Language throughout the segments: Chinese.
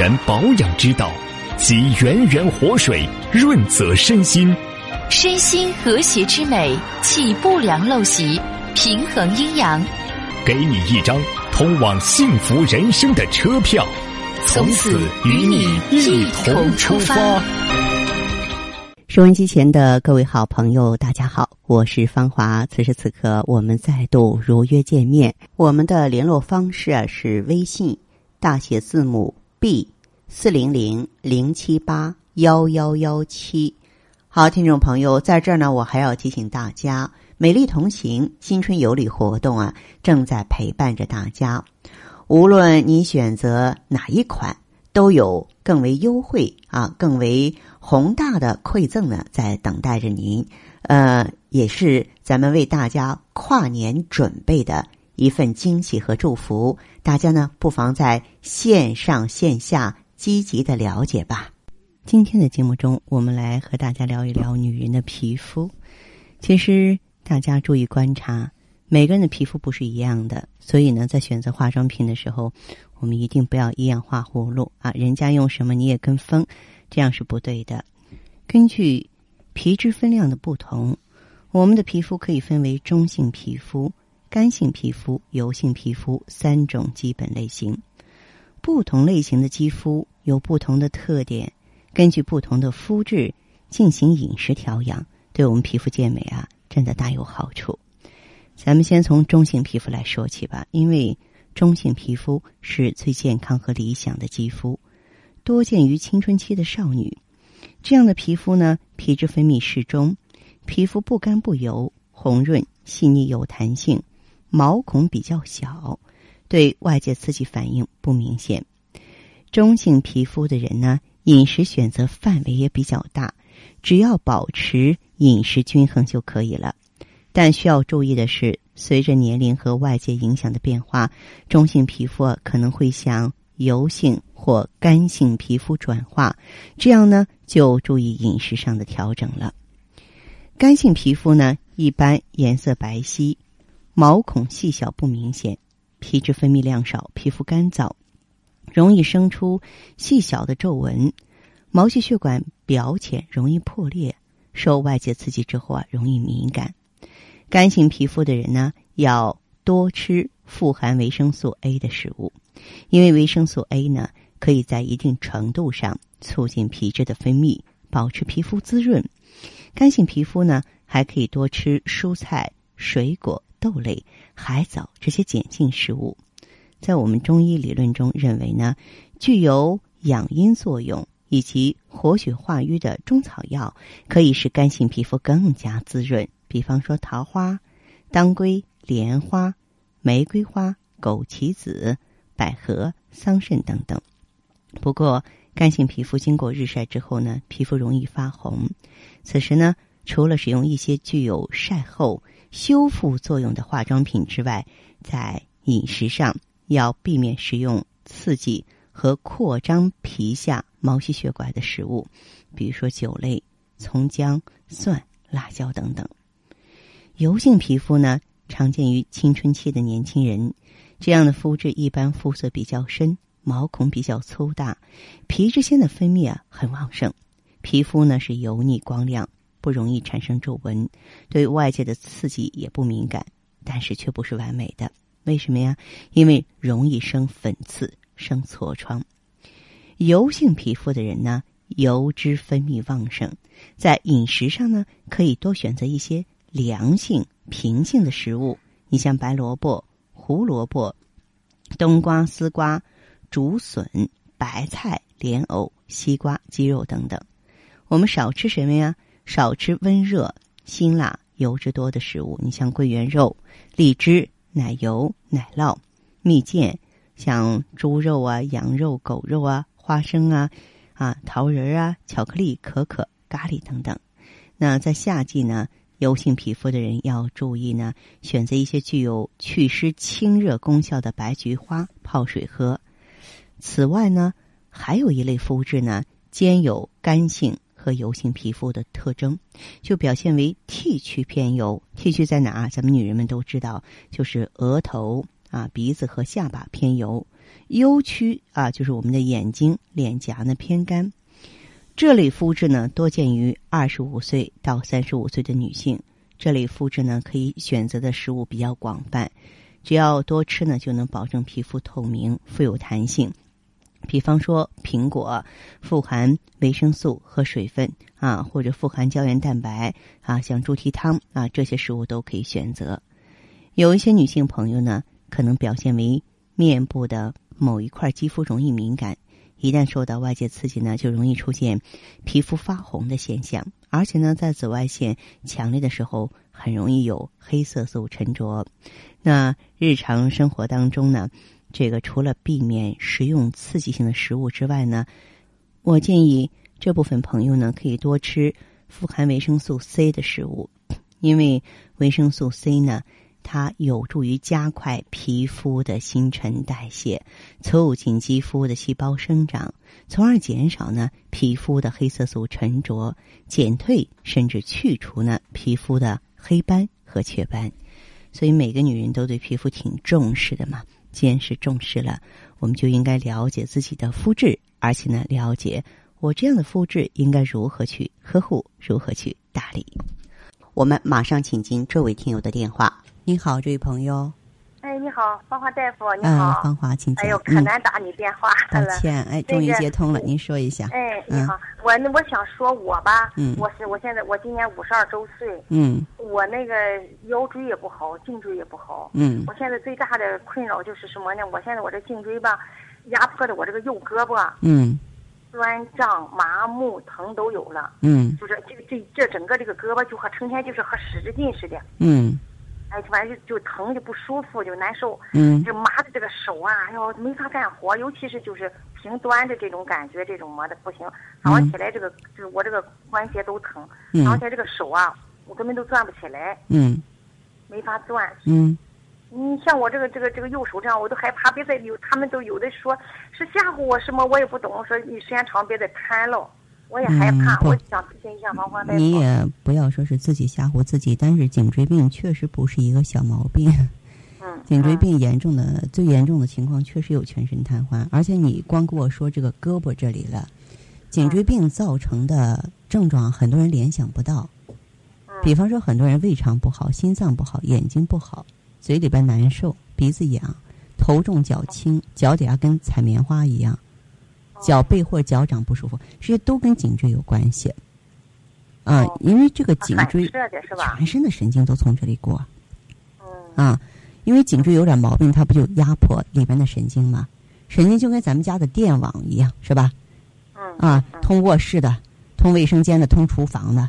然保养之道，集源源活水润泽身心，身心和谐之美，启不良陋习，平衡阴阳，给你一张通往幸福人生的车票，从此与你一同出发。收音机前的各位好朋友，大家好，我是芳华。此时此刻，我们再度如约见面。我们的联络方式啊是微信大写字母 B 四零零零七八幺幺幺七。好，听众朋友，在这儿呢，我还要提醒大家，美丽同行新春有礼活动啊，正在陪伴着大家。无论你选择哪一款，都有更为优惠啊，更为。宏大的馈赠呢，在等待着您，呃，也是咱们为大家跨年准备的一份惊喜和祝福。大家呢，不妨在线上线下积极的了解吧。今天的节目中，我们来和大家聊一聊女人的皮肤。其实，大家注意观察，每个人的皮肤不是一样的，所以呢，在选择化妆品的时候，我们一定不要一样画葫芦啊，人家用什么你也跟风。这样是不对的。根据皮脂分量的不同，我们的皮肤可以分为中性皮肤、干性皮肤、油性皮肤三种基本类型。不同类型的肌肤有不同的特点，根据不同的肤质进行饮食调养，对我们皮肤健美啊，真的大有好处。咱们先从中性皮肤来说起吧，因为中性皮肤是最健康和理想的肌肤。多见于青春期的少女，这样的皮肤呢，皮脂分泌适中，皮肤不干不油，红润细腻有弹性，毛孔比较小，对外界刺激反应不明显。中性皮肤的人呢，饮食选择范围也比较大，只要保持饮食均衡就可以了。但需要注意的是，随着年龄和外界影响的变化，中性皮肤可能会向油性。或干性皮肤转化，这样呢就注意饮食上的调整了。干性皮肤呢一般颜色白皙，毛孔细小不明显，皮脂分泌量少，皮肤干燥，容易生出细小的皱纹，毛细血管表浅，容易破裂，受外界刺激之后啊容易敏感。干性皮肤的人呢要多吃富含维生素 A 的食物，因为维生素 A 呢。可以在一定程度上促进皮脂的分泌，保持皮肤滋润。干性皮肤呢，还可以多吃蔬菜、水果、豆类、海藻这些碱性食物。在我们中医理论中认为呢，具有养阴作用以及活血化瘀的中草药，可以使干性皮肤更加滋润。比方说桃花、当归、莲花、玫瑰花、枸杞子、百合、桑葚等等。不过，干性皮肤经过日晒之后呢，皮肤容易发红。此时呢，除了使用一些具有晒后修复作用的化妆品之外，在饮食上要避免食用刺激和扩张皮下毛细血管的食物，比如说酒类、葱姜、蒜、辣椒等等。油性皮肤呢，常见于青春期的年轻人，这样的肤质一般肤色比较深。毛孔比较粗大，皮脂腺的分泌啊很旺盛，皮肤呢是油腻光亮，不容易产生皱纹，对外界的刺激也不敏感，但是却不是完美的。为什么呀？因为容易生粉刺、生痤疮。油性皮肤的人呢，油脂分泌旺盛，在饮食上呢，可以多选择一些凉性、平性的食物。你像白萝卜、胡萝卜、冬瓜、丝瓜。竹笋、白菜、莲藕、西瓜、鸡肉等等，我们少吃什么呀？少吃温热、辛辣、油脂多的食物。你像桂圆肉、荔枝、奶油、奶酪、蜜饯，像猪肉啊、羊肉、狗肉啊、花生啊、啊桃仁啊、巧克力、可可、咖喱等等。那在夏季呢，油性皮肤的人要注意呢，选择一些具有祛湿清热功效的白菊花泡水喝。此外呢，还有一类肤质呢，兼有干性和油性皮肤的特征，就表现为 T 区偏油。T 区在哪？咱们女人们都知道，就是额头、啊，鼻子和下巴偏油，U 区啊，就是我们的眼睛、脸颊呢偏干。这类肤质呢，多见于二十五岁到三十五岁的女性。这类肤质呢，可以选择的食物比较广泛，只要多吃呢，就能保证皮肤透明、富有弹性。比方说，苹果富含维生素和水分啊，或者富含胶原蛋白啊，像猪蹄汤啊，这些食物都可以选择。有一些女性朋友呢，可能表现为面部的某一块肌肤容易敏感。一旦受到外界刺激呢，就容易出现皮肤发红的现象，而且呢，在紫外线强烈的时候，很容易有黑色素沉着。那日常生活当中呢，这个除了避免食用刺激性的食物之外呢，我建议这部分朋友呢，可以多吃富含维生素 C 的食物，因为维生素 C 呢。它有助于加快皮肤的新陈代谢，促进肌肤的细胞生长，从而减少呢皮肤的黑色素沉着，减退甚至去除呢皮肤的黑斑和雀斑。所以每个女人都对皮肤挺重视的嘛。既然是重视了，我们就应该了解自己的肤质，而且呢了解我这样的肤质应该如何去呵护，如何去打理。我们马上请进这位听友的电话。你好，这位朋友。哎，你好，芳华大夫，你好。芳华，请讲。哎呦，可难打你电话了。抱歉，哎，终于接通了，您说一下。哎，你好，我我想说，我吧，嗯我是我现在我今年五十二周岁。嗯。我那个腰椎也不好，颈椎也不好。嗯。我现在最大的困扰就是什么呢？我现在我这颈椎吧，压迫的我这个右胳膊。嗯。酸胀、麻木、疼都有了。嗯。就是这这这整个这个胳膊就和成天就是和使着劲似的。嗯。哎，反正就就疼就不舒服就难受，嗯，就麻的这个手啊，哎呦没法干活，尤其是就是平端的这种感觉，这种磨的不行。早上起来这个就是我这个关节都疼，早上起来这个手啊，我根本都转不起来，嗯，没法转，嗯，你像我这个这个这个右手这样，我都害怕别再有，他们都有的说是吓唬我什么，我也不懂，说你时间长别再瘫了。我也害怕，我想咨询一下王华大夫。你也不要说是自己吓唬自己，但是颈椎病确实不是一个小毛病。嗯。颈椎病严重的、最严重的情况，确实有全身瘫痪。而且你光跟我说这个胳膊这里了，颈椎病造成的症状，很多人联想不到。比方说，很多人胃肠不好、心脏不好、眼睛不好、嘴里边难受、鼻子痒、头重脚轻、脚底下跟踩棉花一样。脚背或脚掌不舒服，这些都跟颈椎有关系。啊，因为这个颈椎全身的神经都从这里过。啊，因为颈椎有点毛病，它不就压迫里边的神经吗？神经就跟咱们家的电网一样，是吧？啊，通卧室的、通卫生间的、通厨房的，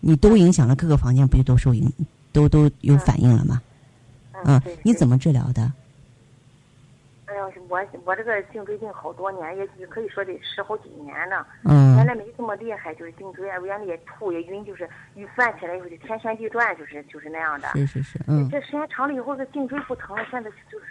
你都影响了各个房间，不就都受影、都都有反应了吗？嗯，你怎么治疗的？我我这个颈椎病好多年，也也可以说得十好几年了。嗯。原来没这么厉害，就是颈椎啊，原来也吐也晕，就是一犯起来以后就天旋地转，就是就是那样的。是是是，嗯。这时间长了以后，这颈椎不疼了，现在就是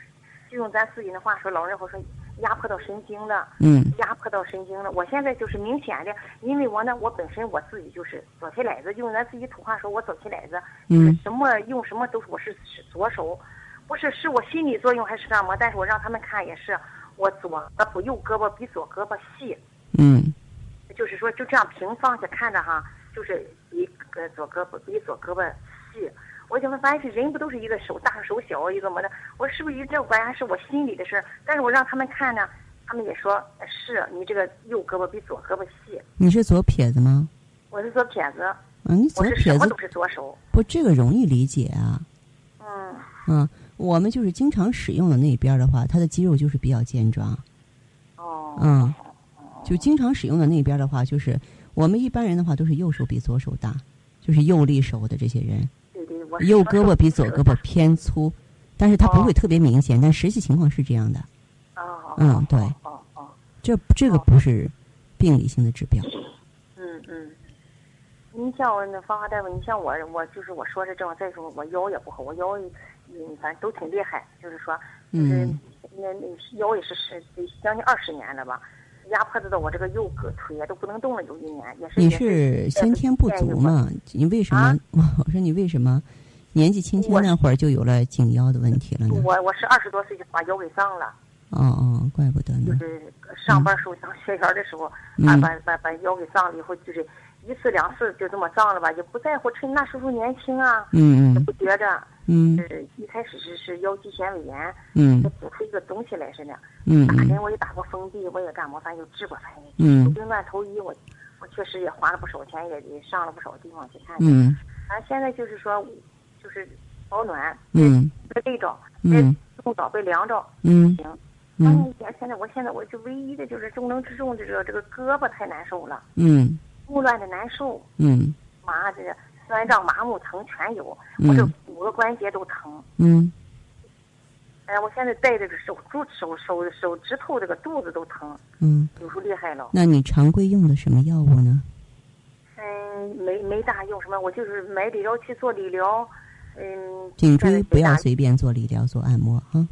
就用咱自己的话说，老人话说压迫到神经了。嗯。压迫到神经了，我现在就是明显的，因为我呢，我本身我自己就是左起来子，用咱自己土话说，我左起来子，就是什么用什么都是我是左手。不是，是我心理作用还是什么？但是我让他们看也是，我左胳膊右胳膊比左胳膊细。嗯。就是说，就这样平放下看着哈，就是一个左胳膊比左胳膊细。我就发现是人不都是一个手大手小一个么的？我是不是一这关系？是我心里的事儿？但是我让他们看呢，他们也说是你这个右胳膊比左胳膊细。你是左撇子吗？我是左撇子。嗯，你左撇子。什么都是左手。不，这个容易理解啊。嗯。嗯。我们就是经常使用的那边的话，他的肌肉就是比较健壮。哦。嗯，就经常使用的那边的话，就是我们一般人的话都是右手比左手大，就是右利手的这些人。对对，我。右胳膊比左胳膊偏粗，但是它不会特别明显，但实际情况是这样的。哦。嗯，对。哦哦。这这个不是病理性的指标。嗯嗯。你像我那芳华大夫，你像我，我就是我说这种，再说我腰也不好，我腰。嗯，反正都挺厉害，就是说，就是那那腰也是是得将近二十年了吧，压迫的到我这个右胳腿都不能动了，有一年也是。你是先天不足嘛？你为什么？我说你为什么年纪轻轻那会儿就有了颈腰的问题了呢。我我是二十多岁就把腰给伤了。哦哦，怪不得呢就。是上班时候当学员的时候，嗯把把把把腰给伤了以后，就是一次两次就这么伤了吧，也不在乎，趁那时候年轻啊，嗯嗯也不觉着。嗯是一开始是是腰肌纤维炎，嗯就补出一个东西来似的。嗯嗯打针我也打过封闭，我也干过，反正就治过，反正嗯病乱投医，我我确实也花了不少钱，也也上了不少地方去看。嗯反正现在就是说，就是保暖，嗯别累着，嗯别冻着，别凉着，嗯行。嗯嗯，现在我现在我就唯一的就是重中之重的这个这个胳膊太难受了，嗯动乱的难受，嗯麻这个酸胀麻木疼全有，嗯我这五个关节都疼。嗯哎，我现在戴这个手手手手手指头这个肚子都疼，嗯。有时候厉害了。那你常规用的什么药物呢？嗯，没没大用什么，我就是买理疗器做理疗。嗯，颈椎不要随便做理疗、做按摩哈。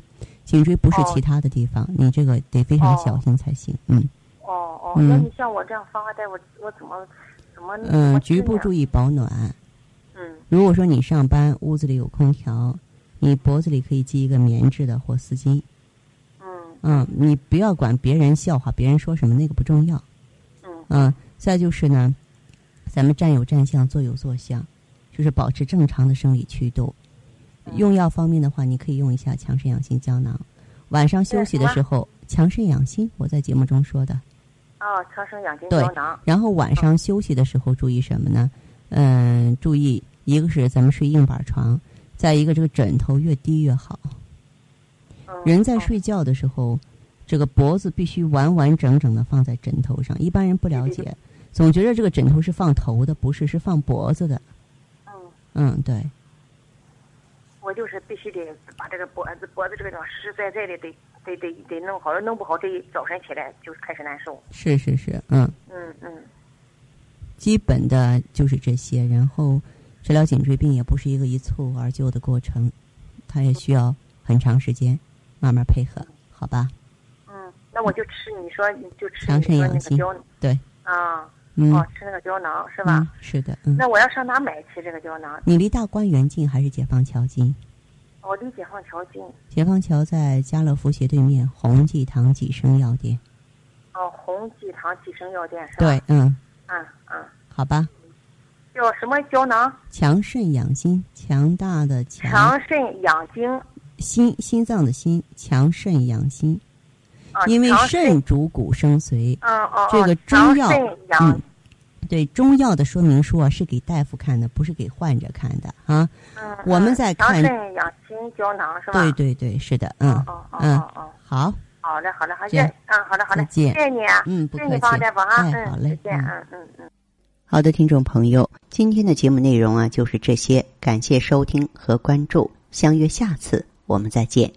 颈椎不是哦其他的地方，你这个得非常小心才行。嗯哦哦，嗯那你像我这样方法大夫，我怎么怎么嗯、么局部注意。意保暖。嗯如果说你上班屋子里有空调，你脖子里可以系一个棉质的或丝巾。嗯嗯，你不要管别人笑话，别人说什么那个不重要。嗯嗯，再就是呢，咱们站有站相，坐有坐相，就是保持正常的生理曲度。用药方面的话，你可以用一下强肾养心胶囊。晚上休息的时候，强肾养心，我在节目中说的。哦，强生养精胶囊。然后晚上休息的时候注意什么呢？嗯，注意一个是咱们睡硬板床，再一个这个枕头越低越好。嗯人在睡觉的时候，这个脖子必须完完整整的放在枕头上。一般人不了解，总觉得这个枕头是放头的，不是，是放脖子的。嗯，嗯，对，我就是必须得把这个脖子脖子这个地方实实在在的得得得得弄好，弄不好这早晨起来就开始难受。是是是，嗯，嗯嗯基本的就是这些。然后，治疗颈椎病也不是一个一蹴而就的过程，它也需要很长时间，慢慢配合，好吧？嗯，那我就吃你说你就吃强你说那个胶对，啊嗯，哦吃那个胶囊是吧？嗯？是的，嗯。那我要上哪买去这个胶囊？你离大观园近还是解放桥近？我离解放桥近。解放桥在家乐福斜对面宏济堂济生药店。哦，宏济堂济生药店是吧？对，嗯，嗯嗯，好吧。叫什么胶囊？强肾养心，强大的强，强肾养精心心脏的心，强肾养心。啊，因为肾主骨生髓，嗯哦，这个中药嗯，对中药的说明书啊是给大夫看的，不是给患者看的啊。嗯，我们在看强肾养心胶囊是吧？对对对，是的，嗯哦哦哦嗯哦哦，好，好嘞好嘞，好这样谢，嗯好嘞好嘞，再见谢谢你啊，嗯，不谢谢你客气，方大夫啊，哎，好嗯，嘞再，见，嗯嗯嗯嗯。好的，听众朋友，今天的节目内容啊就是这些，感谢收听和关注，相约下次我们再见。